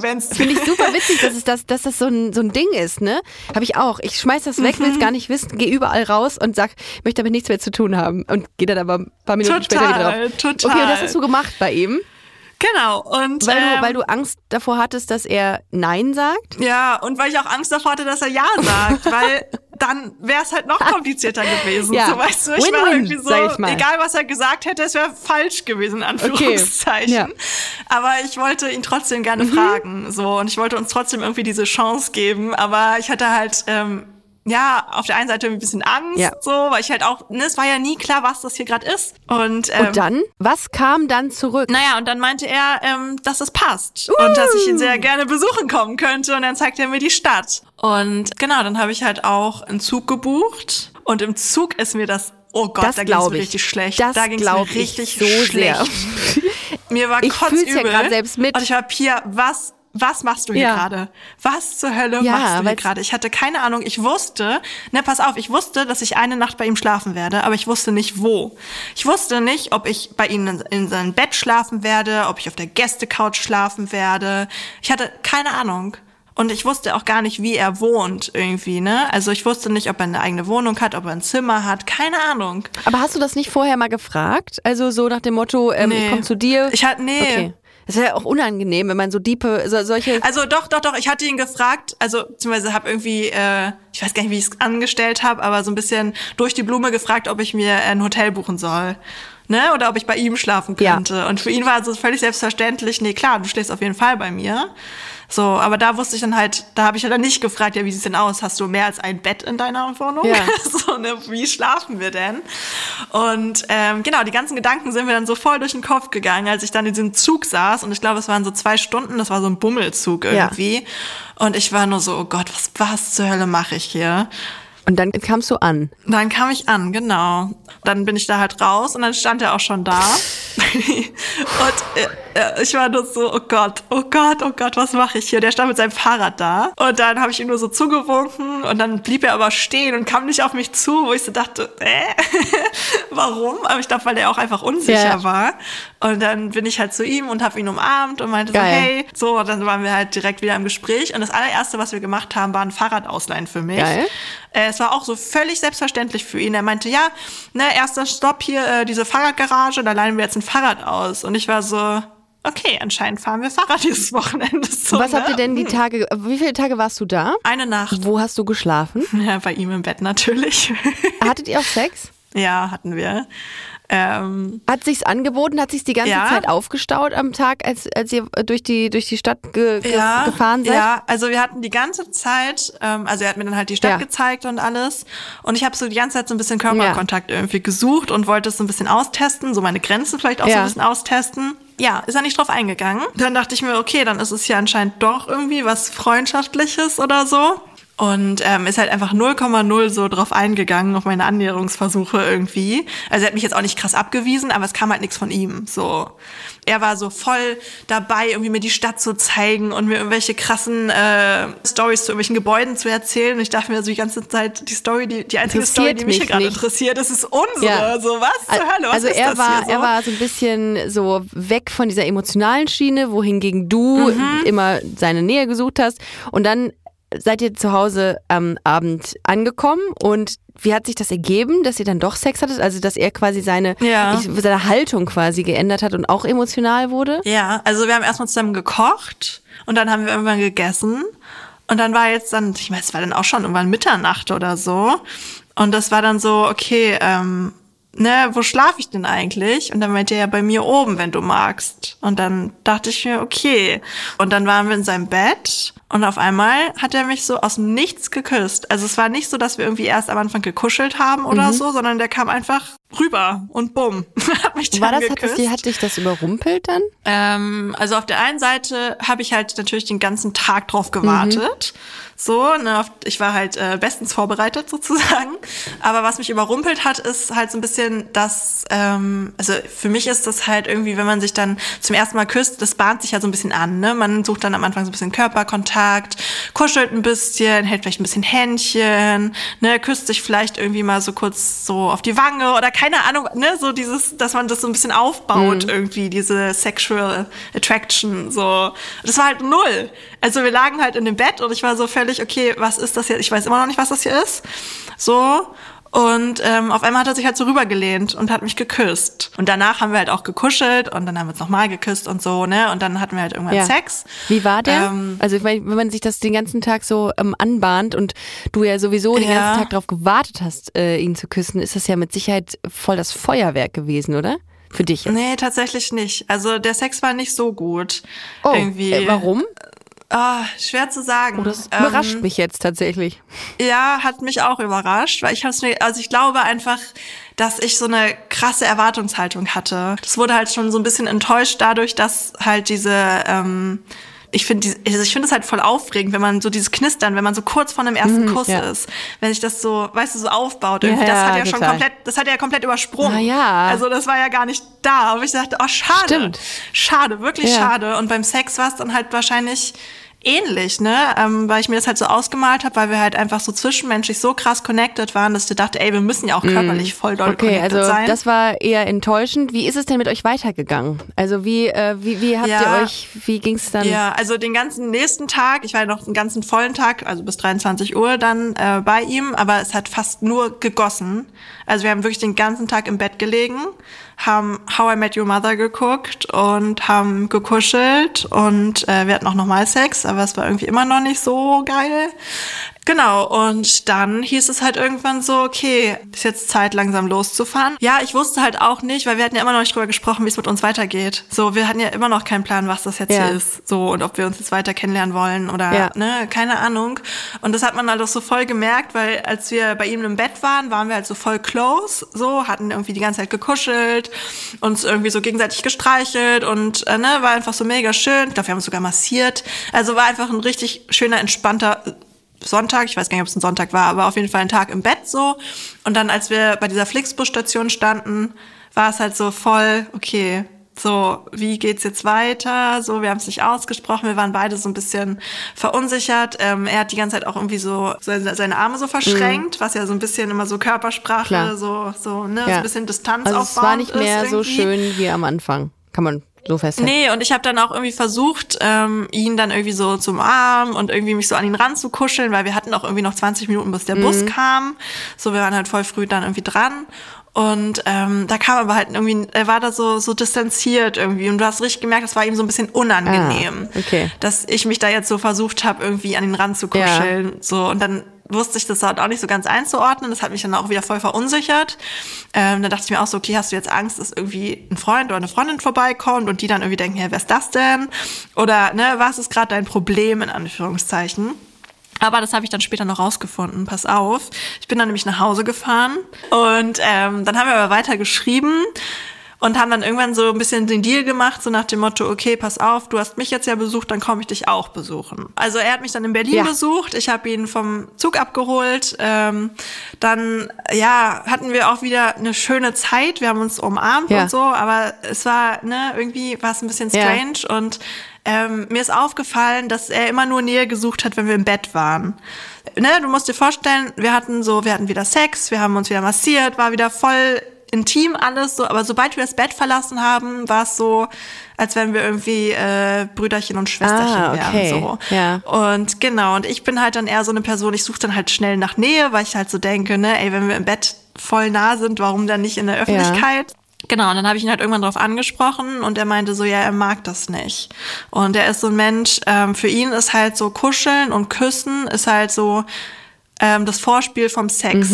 Finde ich super witzig, dass, es das, dass das so ein, so ein Ding ist, ne? Habe ich auch. Ich schmeiß das weg, Mhm. will es gar nicht wissen, gehe überall raus und sag, ich möchte damit nichts mehr zu tun haben. Und gehe dann aber ein paar Minuten später wieder Total, drauf. total. Okay, und das hast du gemacht bei ihm, Genau, und weil, ähm, du, weil du Angst davor hattest, dass er Nein sagt? Ja, und weil ich auch Angst davor hatte, dass er Ja sagt, weil dann wäre es halt noch komplizierter gewesen. Ja. So, weißt du, ich war Win-win, irgendwie so, sag ich mal. egal was er gesagt hätte, es wäre falsch gewesen, in Anführungszeichen. Ja. Mhm. Aber ich wollte ihn trotzdem gerne fragen, so, und ich wollte uns trotzdem irgendwie diese Chance geben, aber ich hatte halt, ähm, ja, auf der einen Seite ein bisschen Angst, Ja. so, weil ich halt auch, ne, es war ja nie klar, was das hier gerade ist. Und, ähm, Und dann? Was kam dann zurück? naja, und dann meinte er, ähm, dass es passt und dass ich ihn sehr gerne besuchen kommen könnte. Und dann zeigt er mir die Stadt. Und genau, dann habe ich halt auch einen Zug gebucht. Und im Zug ist mir das, oh Gott, Das da ging es richtig schlecht. Das da ging es mir richtig so sehr. schlecht. mir war Ich fühl's ja kotzübel. grad selbst mit. Und ich war, Pia, was... Was machst du hier Ja. gerade? Was zur Hölle Ja, machst du hier gerade? Ich hatte keine Ahnung. Ich wusste, ne, pass auf, ich wusste, dass ich eine Nacht bei ihm schlafen werde, aber ich wusste nicht wo. Ich wusste nicht, ob ich bei ihm in, in seinem Bett schlafen werde, ob ich auf der Gästecouch schlafen werde. Ich hatte keine Ahnung. Und ich wusste auch gar nicht, wie er wohnt irgendwie, ne? Also ich wusste nicht, ob er eine eigene Wohnung hat, ob er ein Zimmer hat, keine Ahnung. Aber hast du das nicht vorher mal gefragt? Also so nach dem Motto, ähm, ich Nee. komme zu dir? Ich hatte, nee. Okay. Das wäre ja auch unangenehm, wenn man so diepe, so, solche. Also doch, doch, doch. Ich hatte ihn gefragt, also beziehungsweise habe irgendwie, äh, ich weiß gar nicht, wie ich es angestellt habe, aber so ein bisschen durch die Blume gefragt, ob ich mir ein Hotel buchen soll. Ne? Oder ob ich bei ihm schlafen Ja. könnte. Und für ihn war es völlig selbstverständlich, nee, klar, du schläfst auf jeden Fall bei mir. So, aber da wusste ich dann halt, da habe ich ja dann nicht gefragt, ja, wie sieht's denn aus? Hast du mehr als ein Bett in deiner Wohnung? Ja. so, ne, wie schlafen wir denn? Und ähm, genau, die ganzen Gedanken sind mir dann so voll durch den Kopf gegangen, als ich dann in diesem Zug saß. Und ich glaube, es waren so zwei Stunden, das war so ein Bummelzug Ja. irgendwie. Und ich war nur so, oh Gott, was, was zur Hölle mache ich hier? Und dann kamst du an. Dann kam ich an, genau. Dann bin ich da halt raus und dann stand er auch schon da. und äh, äh, ich war nur so, oh Gott, oh Gott, oh Gott, was mache ich hier? Der stand mit seinem Fahrrad da. Und dann habe ich ihm nur so zugewunken und dann blieb er aber stehen und kam nicht auf mich zu, wo ich so dachte, äh, warum? Aber ich glaube, weil er auch einfach unsicher Ja. war. Und dann bin ich halt zu ihm und habe ihn umarmt und meinte Geil. so, hey, so, und dann waren wir halt direkt wieder im Gespräch. Und das allererste, was wir gemacht haben, war ein Fahrrad ausleihen für mich. Geil. Äh, es war auch so völlig selbstverständlich für ihn. Er meinte, ja, ne, erster Stopp hier, äh, diese Fahrradgarage, da leihen wir jetzt ein Fahrrad aus. Und ich war so, okay, anscheinend fahren wir Fahrrad dieses Wochenende. So, Was habt ne? ihr denn die Tage, wie viele Tage warst du da? Eine Nacht. Wo hast du geschlafen? Ja, bei ihm im Bett natürlich. Hattet ihr auch Sex? ja, hatten wir. Ähm, Hat sich's angeboten? Hat sich's die ganze Ja. Zeit aufgestaut am Tag, als, als ihr durch die, durch die Stadt ge ge gefahren seid? Ja, also wir hatten die ganze Zeit, ähm, also er hat mir dann halt die Stadt Ja. gezeigt und alles. Und ich habe so die ganze Zeit so ein bisschen Körperkontakt irgendwie gesucht und wollte es so ein bisschen austesten, so meine Grenzen vielleicht auch so Ja. ein bisschen austesten. Ja, ist er nicht drauf eingegangen. Dann dachte ich mir, okay, dann ist es ja anscheinend doch irgendwie was Freundschaftliches oder so. Und ähm, ist halt einfach 0,0 so drauf eingegangen, auf meine Annäherungsversuche irgendwie. Also er hat mich jetzt auch nicht krass abgewiesen, aber es kam halt nichts von ihm. So, er war so voll dabei, irgendwie mir die Stadt zu zeigen und mir irgendwelche krassen äh, Stories zu irgendwelchen Gebäuden zu erzählen. Und ich dachte mir so die ganze Zeit, die Story, die, die einzige Story, die mich hier mich gerade interessiert, das ist unsere. Ja. So was zur Hölle, was also er war, so? er war so ein bisschen so weg von dieser emotionalen Schiene, wohingegen du Mhm. immer seine Nähe gesucht hast. Und dann seid ihr zu Hause am Abend angekommen und wie hat sich das ergeben, dass ihr dann doch Sex hattet? Also dass er quasi seine, Ja. ich, seine Haltung quasi geändert hat und auch emotional wurde? Ja, also wir haben erstmal zusammen gekocht und dann haben wir irgendwann gegessen. Und dann war jetzt dann, ich meine, es war dann auch schon irgendwann Mitternacht oder so. Und das war dann so, okay, ähm, ne, wo schlafe ich denn eigentlich? Und dann meinte er ja bei mir oben, wenn du magst. Und dann dachte ich mir, okay. Und dann waren wir in seinem Bett und auf einmal hat er mich so aus dem Nichts geküsst. Also es war nicht so, dass wir irgendwie erst am Anfang gekuschelt haben oder Mhm. so, sondern der kam einfach rüber und bumm, hat mich dann War das, hat, geküsst. das, die- hat dich das überrumpelt dann? Ähm, also auf der einen Seite habe ich halt natürlich den ganzen Tag drauf gewartet. So, ne, ich war halt äh, bestens vorbereitet sozusagen. Aber was mich überrumpelt hat, ist halt so ein bisschen das, ähm, also für mich ist das halt irgendwie, wenn man sich dann zum ersten Mal küsst, das bahnt sich ja so ein bisschen an. Ne? Man sucht dann am Anfang so ein bisschen Körperkontakt, kuschelt ein bisschen, hält vielleicht ein bisschen Händchen, ne, küsst sich vielleicht irgendwie mal so kurz so auf die Wange oder keine Ahnung, ne, so dieses, dass man das so ein bisschen aufbaut irgendwie, diese Sexual Attraction, so. Das war halt null. Also wir lagen halt in dem Bett und ich war so völlig, okay, was ist das jetzt? Ich weiß immer noch nicht, was das hier ist. So. Und ähm, auf einmal hat er sich halt so rübergelehnt und hat mich geküsst. Und danach haben wir halt auch gekuschelt und dann haben wir uns nochmal geküsst und so, ne? Und dann hatten wir halt irgendwann Sex. Wie war der? Ähm, also ich meine, wenn man sich das den ganzen Tag so ähm, anbahnt und du ja sowieso den Ja. ganzen Tag darauf gewartet hast, äh, ihn zu küssen, ist das ja mit Sicherheit voll das Feuerwerk gewesen, oder? Für dich jetzt. Nee, tatsächlich nicht. Also der Sex war nicht so gut. Oh, Irgendwie. äh, warum? Ah, schwer zu sagen. Oh, das Ähm, überrascht mich jetzt tatsächlich. Ja, hat mich auch überrascht, weil ich hab's mir, also ich glaube einfach, dass ich so eine krasse Erwartungshaltung hatte. Das wurde halt schon so ein bisschen enttäuscht dadurch, dass halt diese, ähm, ich finde, also ich finde es halt voll aufregend, wenn man so dieses Knistern, wenn man so kurz vor einem ersten Kuss Mhm, ja. ist, wenn sich das so, weißt du, so aufbaut. Irgendwie, Ja, das hat ja, ja schon total. komplett, das hat er ja komplett übersprungen. Ja. Also das war ja gar nicht da. Aber ich dachte, oh schade, Stimmt. schade, wirklich schade. Und beim Sex war es dann halt wahrscheinlich ähnlich, ne? Ähm, weil ich mir das halt so ausgemalt habe, weil wir halt einfach so zwischenmenschlich so krass connected waren, dass ich dachte, ey, wir müssen ja auch körperlich voll doll. Okay, connected also sein. das war eher enttäuschend. Wie ist es denn mit euch weitergegangen? Also wie, äh, wie, wie habt Ja. ihr euch, wie ging's dann? Ja, also den ganzen nächsten Tag, ich war ja noch einen ganzen vollen Tag, also bis 23 Uhr dann äh, bei ihm, aber es hat fast nur gegossen. Also wir haben wirklich den ganzen Tag im Bett gelegen, haben How I Met Your Mother geguckt und haben gekuschelt und äh, wir hatten auch nochmal Sex, aber es war irgendwie immer noch nicht so geil. Genau, und dann hieß es halt irgendwann so, okay, ist jetzt Zeit, langsam loszufahren. Ja, ich wusste halt auch nicht, weil wir hatten ja immer noch nicht drüber gesprochen, wie es mit uns weitergeht. So, wir hatten ja immer noch keinen Plan, was das jetzt Ja. hier ist. So, und ob wir uns jetzt weiter kennenlernen wollen oder, Ja. ne, keine Ahnung. Und das hat man halt auch so voll gemerkt, weil als wir bei ihm im Bett waren, waren wir halt so voll close, so, hatten irgendwie die ganze Zeit gekuschelt, uns irgendwie so gegenseitig gestreichelt und, äh, ne, war einfach so mega schön. Ich glaube, wir haben uns sogar massiert. Also war einfach ein richtig schöner, entspannter Sonntag, ich weiß gar nicht, ob es ein Sonntag war, aber auf jeden Fall ein Tag im Bett so. Und dann, als wir bei dieser Flixbus-Station standen, war es halt so voll, okay, so, wie geht's jetzt weiter? So, wir haben es nicht ausgesprochen, wir waren beide so ein bisschen verunsichert. Ähm, er hat die ganze Zeit auch irgendwie so seine, seine Arme so verschränkt, was ja so ein bisschen immer so Körpersprache, Klar. so, so, ne, so Ja. ein bisschen Distanz Also es war nicht mehr so schön wie am Anfang. Kann man so festhalten. Nee, und ich habe dann auch irgendwie versucht, ähm, ihn dann irgendwie so zum Arm und irgendwie mich so an ihn ranzukuscheln, weil wir hatten auch irgendwie noch 20 Minuten, bis der Mhm. Bus kam. So, wir waren halt voll früh dann irgendwie dran. Und ähm, da kam aber halt irgendwie, er war da so, so distanziert irgendwie. Und du hast richtig gemerkt, das war ihm so ein bisschen unangenehm. Ah, okay. Dass ich mich da jetzt so versucht habe, irgendwie an ihn ranzukuscheln. So, und dann wusste ich das halt auch nicht so ganz einzuordnen. Das hat mich dann auch wieder voll verunsichert. Ähm, dann dachte ich mir auch so, okay, hast du jetzt Angst, dass irgendwie ein Freund oder eine Freundin vorbeikommt und die dann irgendwie denken, ja, wer ist das denn? Oder, ne, was ist gerade dein Problem, in Anführungszeichen? Aber das habe ich dann später noch rausgefunden. Pass auf. Ich bin dann nämlich nach Hause gefahren und ähm, dann haben wir aber weiter geschrieben und haben dann irgendwann so ein bisschen den Deal gemacht, so nach dem Motto, okay, pass auf, du hast mich jetzt ja besucht, dann komme ich dich auch besuchen. Also er hat mich dann in Berlin Ja. besucht, ich habe ihn vom Zug abgeholt. Ähm, dann, ja, hatten wir auch wieder eine schöne Zeit. Wir haben uns umarmt Ja. und so, aber es war, ne, irgendwie war es ein bisschen Ja. strange und ähm, mir ist aufgefallen, dass er immer nur Nähe gesucht hat, wenn wir im Bett waren. Ne, du musst dir vorstellen, wir hatten so, wir hatten wieder Sex, wir haben uns wieder massiert, war wieder voll intim alles so, aber sobald wir das Bett verlassen haben, war es so, als wenn wir irgendwie äh, Brüderchen und Schwesterchen Ah, okay. wären. So. Ja. Und genau, und ich bin halt dann eher so eine Person, ich suche dann halt schnell nach Nähe, weil ich halt so denke, ne, ey, wenn wir im Bett voll nah sind, warum dann nicht in der Öffentlichkeit? Genau, und dann habe ich ihn halt irgendwann drauf angesprochen und er meinte so, ja, er mag das nicht. Und er ist so ein Mensch, ähm, für ihn ist halt so Kuscheln und Küssen ist halt so ähm, das Vorspiel vom Sex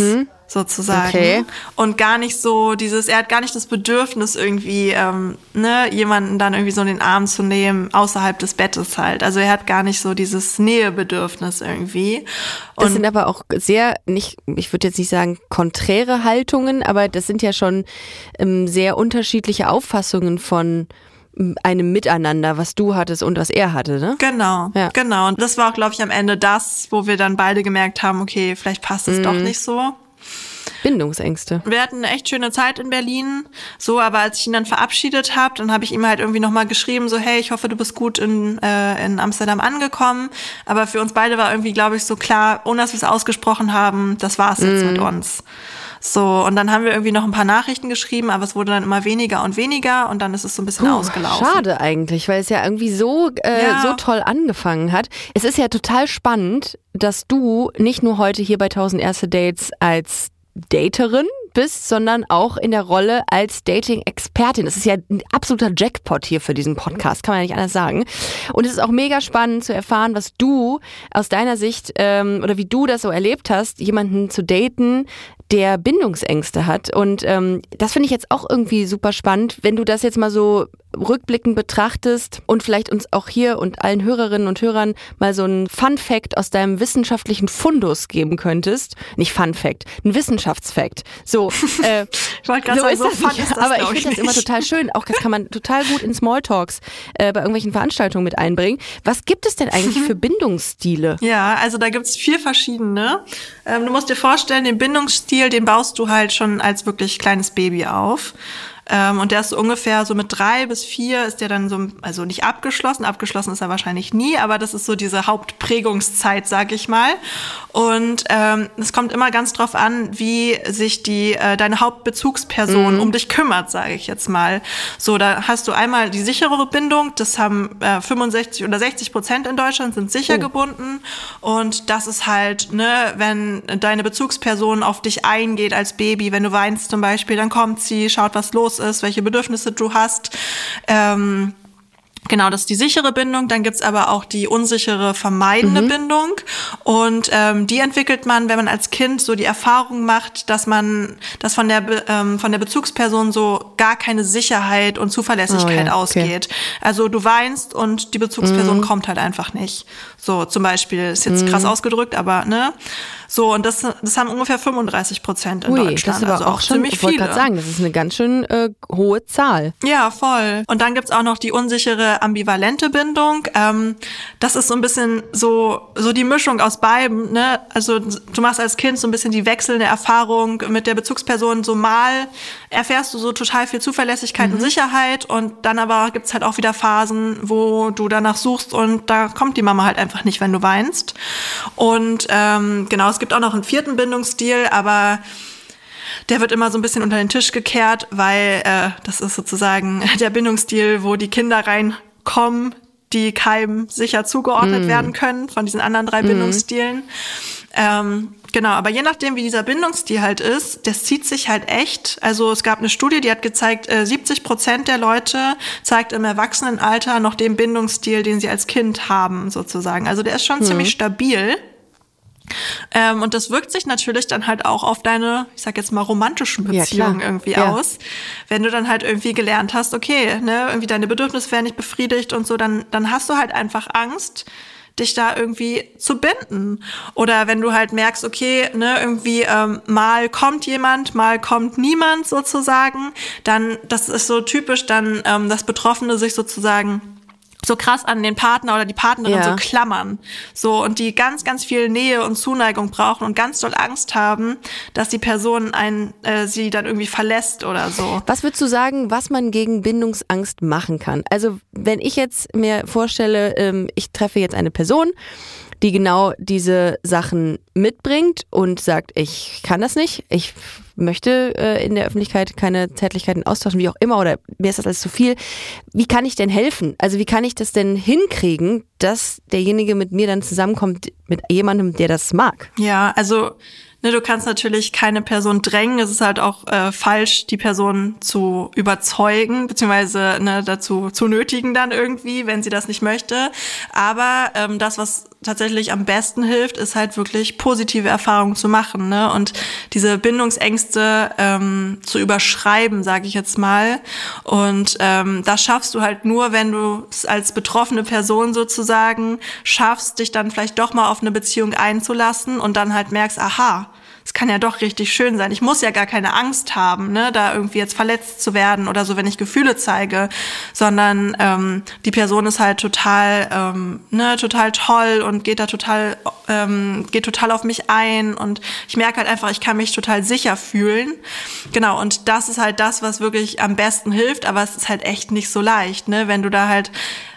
sozusagen. Okay. Und gar nicht so dieses, er hat gar nicht das Bedürfnis irgendwie, ähm, ne, jemanden dann irgendwie so in den Arm zu nehmen, außerhalb des Bettes halt. Also er hat gar nicht so dieses Nähebedürfnis irgendwie. Das Und sind aber auch sehr, nicht, ich würde jetzt nicht sagen konträre Haltungen, aber das sind ja schon ähm, sehr unterschiedliche Auffassungen von ähm, einem Miteinander, was du hattest und was er hatte, ne? Genau, Ja. genau. Und das war auch, glaube ich, am Ende das, wo wir dann beide gemerkt haben, okay, vielleicht passt es Mhm. doch nicht so. Bindungsängste. Wir hatten eine echt schöne Zeit in Berlin, so, aber als ich ihn dann verabschiedet habe, dann habe ich ihm halt irgendwie nochmal geschrieben, so, hey, ich hoffe, du bist gut in, äh, in Amsterdam angekommen. Aber für uns beide war irgendwie, glaube ich, so klar, ohne dass wir es ausgesprochen haben, das war's jetzt mit uns. So, und dann haben wir irgendwie noch ein paar Nachrichten geschrieben, aber es wurde dann immer weniger und weniger und dann ist es so ein bisschen ausgelaufen. Schade eigentlich, weil es ja irgendwie so, äh, Ja. so toll angefangen hat. Es ist ja total spannend, dass du nicht nur heute hier bei 1000 erste Dates als Daterin bist, sondern auch in der Rolle als Dating-Expertin. Das ist ja ein absoluter Jackpot hier für diesen Podcast, kann man ja nicht anders sagen. Und es ist auch mega spannend zu erfahren, was du aus deiner Sicht ähm, oder wie du das so erlebt hast, jemanden zu daten, der Bindungsängste hat. Und ähm, das finde ich jetzt auch irgendwie super spannend, wenn du das jetzt mal so rückblickend betrachtest und vielleicht uns auch hier und allen Hörerinnen und Hörern mal so einen Fun Fact aus deinem wissenschaftlichen Fundus geben könntest. Nicht Fun Fact, ein Wissenschaftsfact. So, äh, Ich wollte gerade sagen, so das fun nicht. ist das, Aber ich finde das immer total schön. Auch das kann man total gut in Smalltalks äh, bei irgendwelchen Veranstaltungen mit einbringen. Was gibt es denn eigentlich für Bindungsstile? Ja, also da gibt's vier verschiedene. Ähm, du musst dir vorstellen, den Bindungsstil, den baust du halt schon als wirklich kleines Baby auf. Ähm, und der ist so ungefähr so mit drei bis vier ist der dann so, also nicht abgeschlossen, abgeschlossen ist er wahrscheinlich nie, aber das ist so diese Hauptprägungszeit, sag ich mal. Und ähm, es kommt immer ganz drauf an, wie sich die äh, deine Hauptbezugsperson um dich kümmert, sage ich jetzt mal. So, da hast du einmal die sichere Bindung, das haben äh, 65 oder 60 Prozent in Deutschland sind sicher gebunden. Und das ist halt, ne, wenn deine Bezugsperson auf dich eingeht als Baby, wenn du weinst zum Beispiel, dann kommt sie, schaut, was los ist, welche Bedürfnisse du hast. Ähm, Genau, das ist die sichere Bindung. Dann gibt's aber auch die unsichere, vermeidende Bindung. Und ähm, die entwickelt man, wenn man als Kind so die Erfahrung macht, dass man, dass von der, Be- ähm, von der Bezugsperson so gar keine Sicherheit und Zuverlässigkeit Oh ja, okay. ausgeht. Also du weinst und die Bezugsperson kommt halt einfach nicht. So zum Beispiel, ist jetzt krass ausgedrückt, aber ne? So, und das, das haben ungefähr 35 Prozent in Ui, Deutschland. das ist aber also auch schon, ziemlich ich wollte viele. gerade sagen, das ist eine ganz schön äh, hohe Zahl. Ja, voll. Und dann gibt's auch noch die unsichere ambivalente Bindung. Ähm, das ist so ein bisschen so, so die Mischung aus beiden. Ne? Also du machst als Kind so ein bisschen die wechselnde Erfahrung mit der Bezugsperson. So mal erfährst du so total viel Zuverlässigkeit und Sicherheit und dann aber gibt's halt auch wieder Phasen, wo du danach suchst und da kommt die Mama halt einfach nicht, wenn du weinst. Und ähm, genau, es gibt auch noch einen vierten Bindungsstil, aber der wird immer so ein bisschen unter den Tisch gekehrt, weil äh, das ist sozusagen der Bindungsstil, wo die Kinder reinkommen, die keinem sicher zugeordnet werden können von diesen anderen drei Bindungsstilen. Ähm, genau, aber je nachdem, wie dieser Bindungsstil halt ist, das zieht sich halt echt. Also es gab eine Studie, die hat gezeigt, äh, 70 Prozent der Leute zeigt im Erwachsenenalter noch den Bindungsstil, den sie als Kind haben, sozusagen. Also der ist schon ziemlich stabil. Ähm, und das wirkt sich natürlich dann halt auch auf deine, ich sag jetzt mal, romantischen Ja, Beziehungen klar. irgendwie Ja. aus. Wenn du dann halt irgendwie gelernt hast, okay, ne, irgendwie deine Bedürfnisse werden nicht befriedigt und so, dann, dann hast du halt einfach Angst, dich da irgendwie zu binden. Oder wenn du halt merkst, okay, ne, irgendwie ähm, mal kommt jemand, mal kommt niemand sozusagen, dann, das ist so typisch, dann, ähm, dass Betroffene sich sozusagen so krass an den Partner oder die Partnerin Ja. so klammern. So, und die ganz, ganz viel Nähe und Zuneigung brauchen und ganz doll Angst haben, dass die Person einen, äh, sie dann irgendwie verlässt oder so. Was würdest du sagen, was man gegen Bindungsangst machen kann? Also wenn ich jetzt mir vorstelle, ähm, ich treffe jetzt eine Person, die genau diese Sachen mitbringt und sagt, ich kann das nicht, ich möchte äh, in der Öffentlichkeit keine Zärtlichkeiten austauschen, wie auch immer, oder mir ist das alles zu viel. Wie kann ich denn helfen? Also wie kann ich das denn hinkriegen, dass derjenige mit mir dann zusammenkommt mit jemandem, der das mag? Ja, also ne, du kannst natürlich keine Person drängen. Es ist halt auch äh, falsch, die Person zu überzeugen, beziehungsweise ne, dazu zu nötigen dann irgendwie, wenn sie das nicht möchte. Aber ähm, das, was tatsächlich am besten hilft, ist halt wirklich positive Erfahrungen zu machen ne? und diese Bindungsängste ähm, zu überschreiben, sage ich jetzt mal. Und ähm, das schaffst du halt nur, wenn du es als betroffene Person sozusagen schaffst, dich dann vielleicht doch mal auf eine Beziehung einzulassen und dann halt merkst, aha, es kann ja doch richtig schön sein. Ich muss ja gar keine Angst haben, ne, da irgendwie jetzt verletzt zu werden oder so, wenn ich Gefühle zeige, sondern ähm, die Person ist halt total, ähm, ne, total toll und geht da total, ähm, geht total auf mich ein und ich merke halt einfach, ich kann mich total sicher fühlen. Genau, und das ist halt das, was wirklich am besten hilft, aber es ist halt echt nicht so leicht, ne, wenn du da halt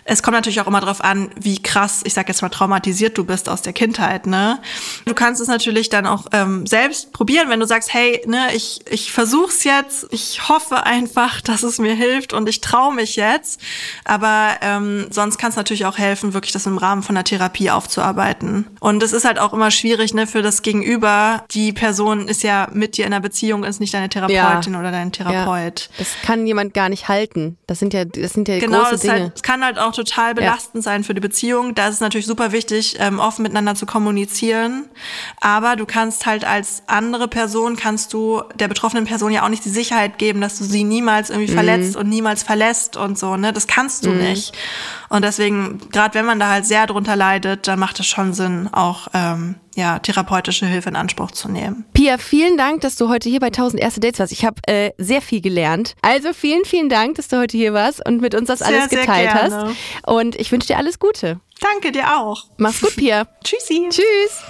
es kommt natürlich auch immer darauf an, wie krass, ich sag jetzt mal, traumatisiert du bist aus der Kindheit, ne? Du kannst es natürlich dann auch ähm, selbst probieren, wenn du sagst, hey, ne, ich, ich versuch's jetzt, ich hoffe einfach, dass es mir hilft und ich traue mich jetzt. Aber ähm, sonst kann es natürlich auch helfen, wirklich das im Rahmen von der Therapie aufzuarbeiten. Und es ist halt auch immer schwierig, ne, für das Gegenüber. Die Person ist ja mit dir in einer Beziehung, ist nicht deine Therapeutin oder dein Therapeut. Ja, das kann jemand gar nicht halten. Das sind ja, das sind ja Genau, große das, ist Dinge. halt, es kann halt auch total belastend sein für die Beziehung. Da ist es natürlich super wichtig, ähm, offen miteinander zu kommunizieren. Aber du kannst halt als andere Person, kannst du der betroffenen Person ja auch nicht die Sicherheit geben, dass du sie niemals irgendwie verletzt und niemals verlässt und so. Ne? Das kannst du nicht. Und deswegen, gerade wenn man da halt sehr drunter leidet, dann macht es schon Sinn, auch ähm, ja, therapeutische Hilfe in Anspruch zu nehmen. Pia, vielen Dank, dass du heute hier bei 1000 erste Dates warst. Ich habe äh, sehr viel gelernt. Also vielen, vielen Dank, dass du heute hier warst und mit uns das Sehr, alles geteilt hast. Und ich wünsche dir alles Gute. Danke dir auch. Mach's gut, Pia. Tschüssi. Tschüss.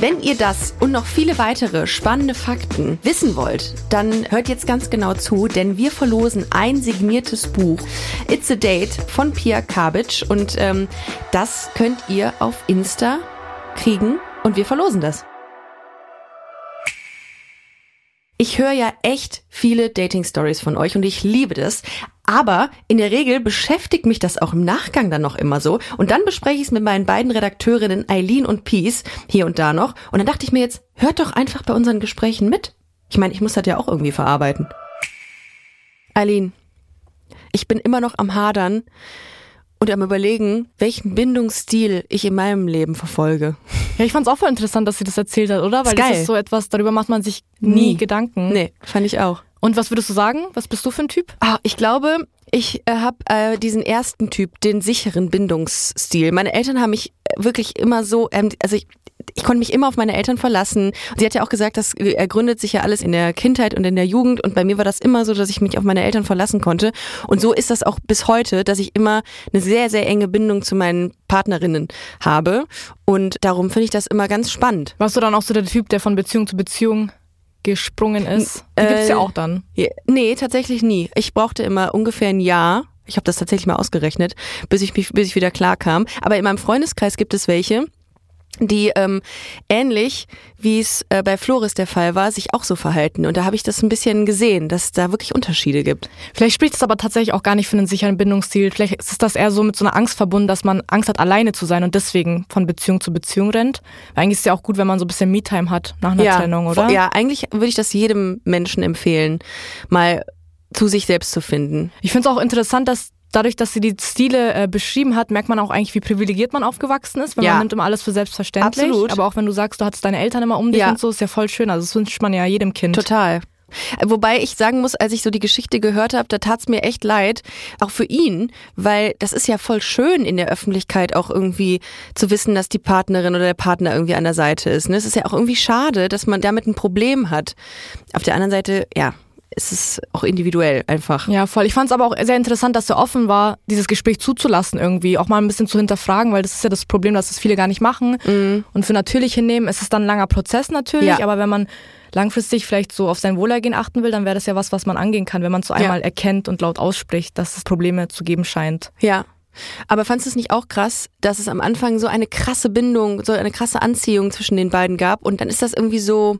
Wenn ihr das und noch viele weitere spannende Fakten wissen wollt, dann hört jetzt ganz genau zu, denn wir verlosen ein signiertes Buch. It's a Date von Pia Kabic und ähm, das könnt ihr auf Insta kriegen und wir verlosen das. Ich höre ja echt viele Dating-Stories von euch und ich liebe das. Aber in der Regel beschäftigt mich das auch im Nachgang dann noch immer so. Und dann bespreche ich es mit meinen beiden Redakteurinnen Eileen und Peace hier und da noch. Und dann dachte ich mir jetzt, hört doch einfach bei unseren Gesprächen mit. Ich meine, ich muss das ja auch irgendwie verarbeiten. Eileen, ich bin immer noch am Hadern und am überlegen, welchen Bindungsstil ich in meinem Leben verfolge. Ja, ich fand's auch voll interessant, dass sie das erzählt hat, oder? Weil Ist das ist so etwas, darüber macht man sich nie, Gedanken. Nee, fand ich auch. Und was würdest du sagen? Was bist du für ein Typ? Ah, ich glaube, ich äh, habe äh, diesen ersten Typ, den sicheren Bindungsstil. Meine Eltern haben mich äh, wirklich immer so, ähm, also ich, ich konnte mich immer auf meine Eltern verlassen. Sie hat ja auch gesagt, das äh, gründet sich ja alles in der Kindheit und in der Jugend. Und bei mir war das immer so, dass ich mich auf meine Eltern verlassen konnte. Und so ist das auch bis heute, dass ich immer eine sehr, sehr enge Bindung zu meinen Partnerinnen habe. Und darum finde ich das immer ganz spannend. Warst du dann auch so der Typ, der von Beziehung zu Beziehung gesprungen ist? Die gibt's ja äh, auch dann. Nee, tatsächlich nie. Ich brauchte immer ungefähr ein Jahr. Ich habe das tatsächlich mal ausgerechnet, bis ich mich, bis ich wieder klar kam. Aber in meinem Freundeskreis gibt es welche, die ähm, ähnlich wie es äh, bei Floris der Fall war, sich auch so verhalten. Und da habe ich das ein bisschen gesehen, dass es da wirklich Unterschiede gibt. Vielleicht spricht es aber tatsächlich auch gar nicht für einen sicheren Bindungsstil. Vielleicht ist das eher so mit so einer Angst verbunden, dass man Angst hat, alleine zu sein und deswegen von Beziehung zu Beziehung rennt. Weil eigentlich ist es ja auch gut, wenn man so ein bisschen Me-Time hat nach einer Trennung, oder? Ja, eigentlich würde ich das jedem Menschen empfehlen, mal zu sich selbst zu finden. Ich finde es auch interessant, dass dadurch, dass sie die Stile äh, beschrieben hat, merkt man auch eigentlich, wie privilegiert man aufgewachsen ist, weil Ja. man nimmt immer alles für selbstverständlich. Absolut. Aber auch wenn du sagst, du hattest deine Eltern immer um dich Ja. und so, ist ja voll schön. Also das wünscht man ja jedem Kind. Total. Wobei ich sagen muss, als ich so die Geschichte gehört habe, da tat's mir echt leid, auch für ihn, weil das ist ja voll schön in der Öffentlichkeit auch irgendwie zu wissen, dass die Partnerin oder der Partner irgendwie an der Seite ist. Ne? Es ist ja auch irgendwie schade, dass man damit ein Problem hat. Auf der anderen Seite, ja, es ist auch individuell einfach. Ja, voll. Ich fand es aber auch sehr interessant, dass er offen war, dieses Gespräch zuzulassen irgendwie, auch mal ein bisschen zu hinterfragen, weil das ist ja das Problem, dass das viele gar nicht machen und für natürlich hinnehmen. Es ist dann ein langer Prozess natürlich, Mhm. Ja. aber wenn man langfristig vielleicht so auf sein Wohlergehen achten will, dann wäre das ja was, was man angehen kann, wenn man so einmal erkennt und laut ausspricht, dass es Probleme zu geben scheint. Ja. Aber fandst du es nicht auch krass, dass es am Anfang so eine krasse Bindung, so eine krasse Anziehung zwischen den beiden gab und dann ist das irgendwie so,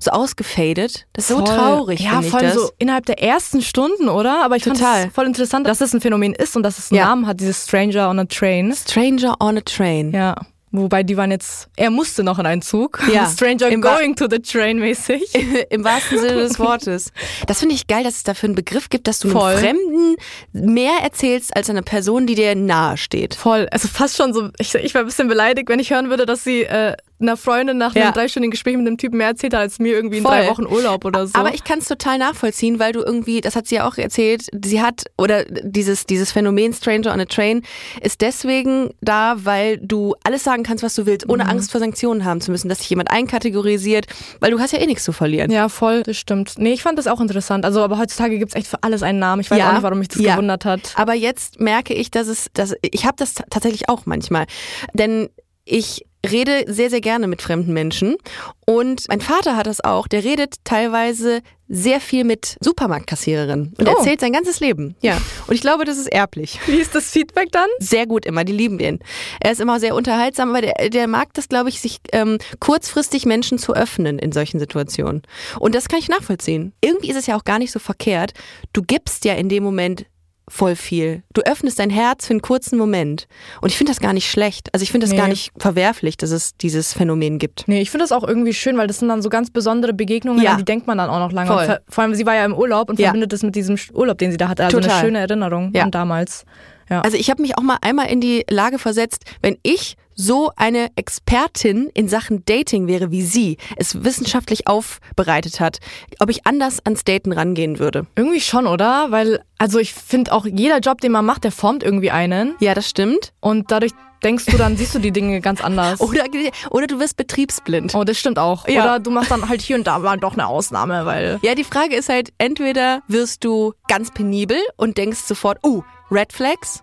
so ausgefadet? Das ist so Voll. traurig, Ja, voll das. so innerhalb der ersten Stunden, oder? Aber ich fand Total. es voll interessant, dass es ein Phänomen ist und dass es einen Ja. Namen hat, dieses Stranger on a Train. Stranger on a Train. Ja. Wobei die waren jetzt, er musste noch in einen Zug. Ja. Stranger Im going to the train mäßig. Im wahrsten Sinne des Wortes. Das finde ich geil, dass es dafür einen Begriff gibt, dass du Voll. einem Fremden mehr erzählst als einer Person, die dir nahe steht. Voll, also fast schon so, ich, ich war ein bisschen beleidigt, wenn ich hören würde, dass sie äh, einer Freundin nach Ja. einem dreistündigen Gespräch mit dem Typen mehr erzählt hat, als mir irgendwie in Voll. drei Wochen Urlaub oder so. Aber ich kann es total nachvollziehen, weil du irgendwie, das hat sie ja auch erzählt, sie hat, oder dieses, dieses Phänomen Stranger on a Train ist deswegen da, weil du alles sagen kannst, was du willst, ohne Angst vor Sanktionen haben zu müssen, dass dich jemand einkategorisiert, weil du hast ja eh nichts zu verlieren. ja, voll, das stimmt. Nee, ich fand das auch interessant. Also, aber heutzutage gibt's echt für alles einen Namen. Ich weiß Ja. auch nicht, warum mich das Ja. gewundert hat. Aber jetzt merke ich, dass es, dass ich habe das tatsächlich auch manchmal, denn ich rede sehr sehr gerne mit fremden Menschen und mein Vater hat das auch. Der redet teilweise sehr viel mit Supermarktkassiererinnen und Oh. erzählt sein ganzes Leben. Ja, und ich glaube, das ist erblich. Wie ist das Feedback dann? Sehr gut immer, die lieben den. Er ist immer sehr unterhaltsam, aber der, der mag das, glaube ich, sich ähm, kurzfristig Menschen zu öffnen in solchen Situationen. Und das kann ich nachvollziehen. Irgendwie ist es ja auch gar nicht so verkehrt. Du gibst ja in dem Moment voll viel. Du öffnest dein Herz für einen kurzen Moment. Und ich finde das gar nicht schlecht. Also ich finde das Nee. gar nicht verwerflich, dass es dieses Phänomen gibt. Nee, ich finde das auch irgendwie schön, weil das sind dann so ganz besondere Begegnungen, Ja. an die denkt man dann auch noch lange. Voll. Vor allem, sie war ja im Urlaub und Ja. verbindet das mit diesem Urlaub, den sie da hatte. Also Total. eine schöne Erinnerung Ja. an damals. Ja. Also ich habe mich auch mal einmal in die Lage versetzt, wenn ich so eine Expertin in Sachen Dating wäre wie sie, es wissenschaftlich aufbereitet hat, ob ich anders ans Daten rangehen würde. Irgendwie schon, oder? Weil, also ich finde auch jeder Job, den man macht, der formt irgendwie einen. Ja, das stimmt. Und dadurch denkst du dann, siehst du die Dinge ganz anders. Oder, oder du wirst betriebsblind. Oh, das stimmt auch. Ja. Oder du machst dann halt hier und da mal doch eine Ausnahme, weil. Ja, die Frage ist halt, entweder wirst du ganz penibel und denkst sofort, oh, Red Flags,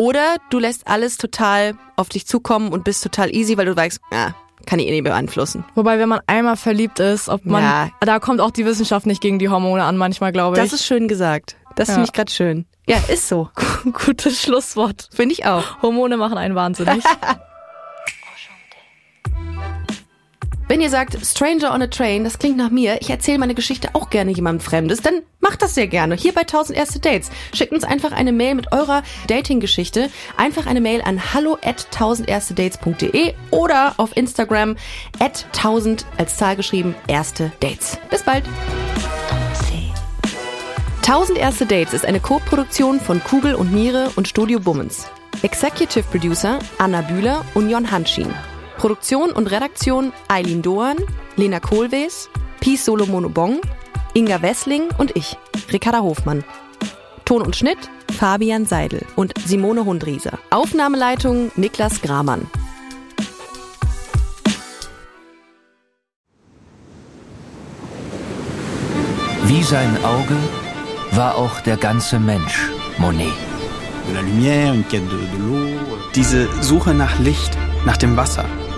oder du lässt alles total auf dich zukommen und bist total easy, weil du weißt, ah, kann ich eh nicht beeinflussen. Wobei, wenn man einmal verliebt ist, ob man, Ja. da kommt auch die Wissenschaft nicht gegen die Hormone an, manchmal glaube ich. Das ist schön gesagt. Das Ja. finde ich gerade schön. Ja, ist so. gutes Schlusswort. Finde ich auch. Hormone machen einen wahnsinnig. Wenn ihr sagt, Stranger on a Train, das klingt nach mir, ich erzähle meine Geschichte auch gerne jemandem Fremdes, dann macht das sehr gerne. Hier bei 1000 erste Dates. Schickt uns einfach eine Mail mit eurer Dating-Geschichte. Einfach eine Mail an hallo at 1000erstedates.de oder auf Instagram at 1000 als Zahl geschrieben erste Dates. Bis bald. 1000 erste Dates ist eine Co-Produktion von Kugel und Niere und Studio Bummens. Executive Producer Anna Bühler und Jon Hanschin. Produktion und Redaktion Eileen Doan, Lena Kohlwees, Peace Solomon Inga Wessling und ich, Ricarda Hofmann. Ton und Schnitt Fabian Seidel und Simone Hundrieser. Aufnahmeleitung Niklas Gramann. Wie sein Auge war auch der ganze Mensch Monet. de la lumière, une quête de, de l'eau. Diese Suche nach Licht, nach dem Wasser,